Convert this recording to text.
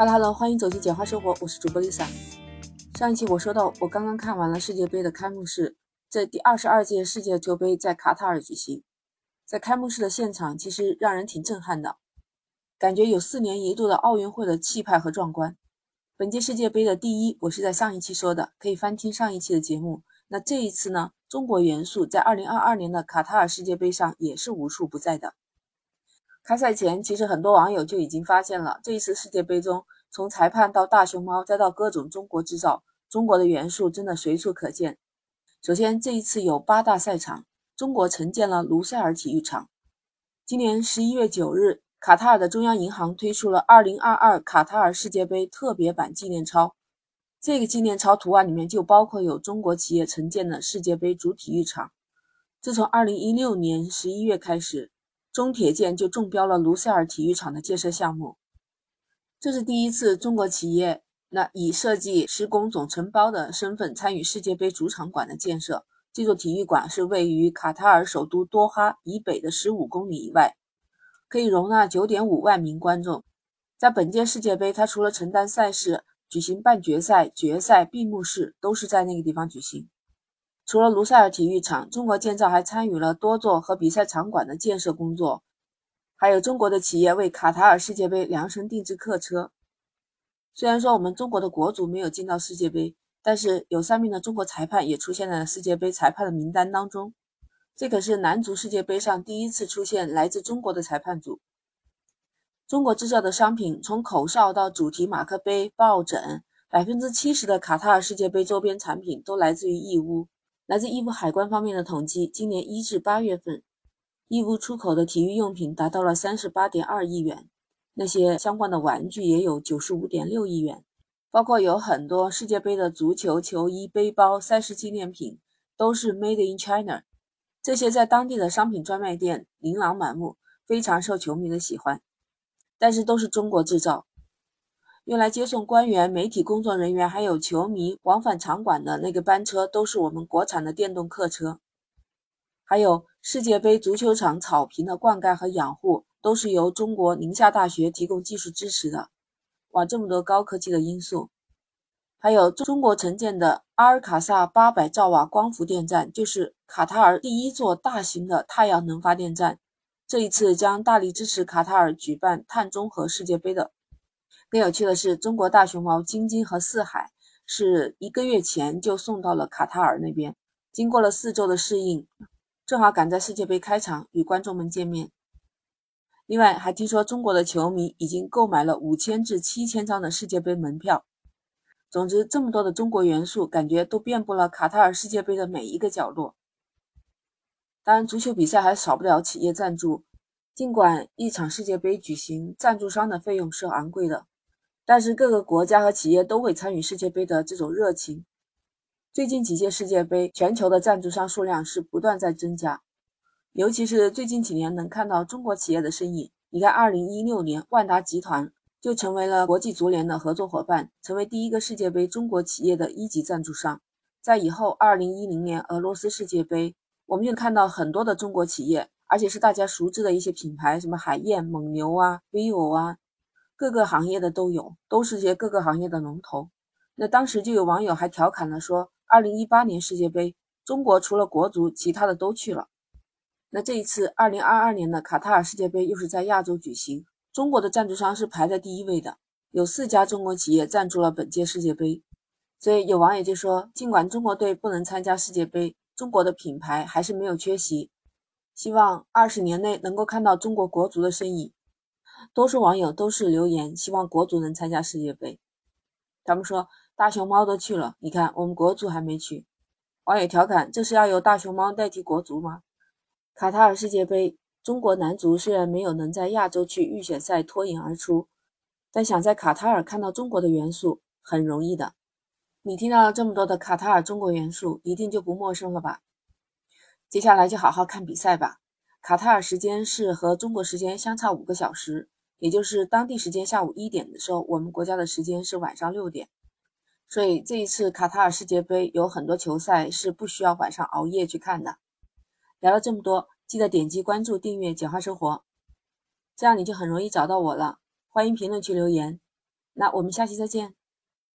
Hello Hello，欢迎走进简化生活，我是主播 Lisa。上一期我说到，我刚刚看完了世界杯的开幕式，这第二十二届世界球杯在卡塔尔举行。在开幕式的现场，其实让人挺震撼的，感觉有四年一度的奥运会的气派和壮观。本届世界杯的第一，我是在上一期说的，可以翻听上一期的节目。那这一次呢，中国元素在二零二二年的卡塔尔世界杯上也是无处不在的。开赛前，其实很多网友就已经发现了，这一次世界杯中，从裁判到大熊猫，再到各种中国制造，中国的元素真的随处可见。首先，这一次有八大赛场，中国承建了卢塞尔体育场。今年十一月九日，卡塔尔的中央银行推出了二零二二卡塔尔世界杯特别版纪念钞。这个纪念钞图案里面就包括有中国企业承建的世界杯主体育场。自从二零一六年十一月开始。中铁建就中标了卢塞尔体育场的建设项目，这是第一次中国企业那以设计施工总承包的身份参与世界杯主场馆的建设。这座体育馆是位于卡塔尔首都多哈以北的十五公里以外，可以容纳九点五万名观众。在本届世界杯，它除了承担赛事、举行半决赛、决赛、闭幕式，都是在那个地方举行。除了卢塞尔体育场，中国建造还参与了多座和比赛场馆的建设工作，还有中国的企业为卡塔尔世界杯量身定制客车。虽然说我们中国的国足没有进到世界杯，但是有三名的中国裁判也出现在了世界杯裁判的名单当中。这可是男足世界杯上第一次出现来自中国的裁判组。中国制造的商品，从口哨到主题马克杯、抱枕，百分之七十的卡塔尔世界杯周边产品都来自于义乌。来自义乌海关方面的统计，今年一至八月份，义乌出口的体育用品达到了三十八点二亿元，那些相关的玩具也有九十五点六亿元，包括有很多世界杯的足球球衣、背包、赛事纪念品，都是 Made in China，这些在当地的商品专卖店琳琅满目，非常受球迷的喜欢，但是都是中国制造。用来接送官员、媒体工作人员还有球迷往返场馆的那个班车，都是我们国产的电动客车。还有世界杯足球场草坪的灌溉和养护，都是由中国宁夏大学提供技术支持的。哇，这么多高科技的因素！还有中国承建的阿尔卡萨八百兆瓦光伏电站，就是卡塔尔第一座大型的太阳能发电站。这一次将大力支持卡塔尔举办碳中和世界杯的。更有趣的是，中国大熊猫晶晶和四海是一个月前就送到了卡塔尔那边，经过了四周的适应，正好赶在世界杯开场与观众们见面。另外，还听说中国的球迷已经购买了五千至七千张的世界杯门票。总之，这么多的中国元素，感觉都遍布了卡塔尔世界杯的每一个角落。当然，足球比赛还少不了企业赞助，尽管一场世界杯举行，赞助商的费用是昂贵的。但是各个国家和企业都会参与世界杯的这种热情。最近几届世界杯，全球的赞助商数量是不断在增加，尤其是最近几年能看到中国企业的身影。你看，二零一六年万达集团就成为了国际足联的合作伙伴，成为第一个世界杯中国企业的一级赞助商。在以后二零一零年俄罗斯世界杯，我们就看到很多的中国企业，而且是大家熟知的一些品牌，什么海燕、蒙牛啊、vivo 啊。各个行业的都有，都是些各个行业的龙头。那当时就有网友还调侃了说：“二零一八年世界杯，中国除了国足，其他的都去了。”那这一次二零二二年的卡塔尔世界杯又是在亚洲举行，中国的赞助商是排在第一位的，有四家中国企业赞助了本届世界杯。所以有网友就说：“尽管中国队不能参加世界杯，中国的品牌还是没有缺席，希望二十年内能够看到中国国足的身影。”多数网友都是留言，希望国足能参加世界杯。他们说大熊猫都去了，你看我们国足还没去。网友调侃：这是要由大熊猫代替国足吗？卡塔尔世界杯，中国男足虽然没有能在亚洲区预选赛脱颖而出，但想在卡塔尔看到中国的元素很容易的。你听到了这么多的卡塔尔中国元素，一定就不陌生了吧？接下来就好好看比赛吧。卡塔尔时间是和中国时间相差五个小时，也就是当地时间下午一点的时候，我们国家的时间是晚上六点。所以这一次卡塔尔世界杯有很多球赛是不需要晚上熬夜去看的。聊了这么多，记得点击关注、订阅“简化生活”，这样你就很容易找到我了。欢迎评论区留言。那我们下期再见。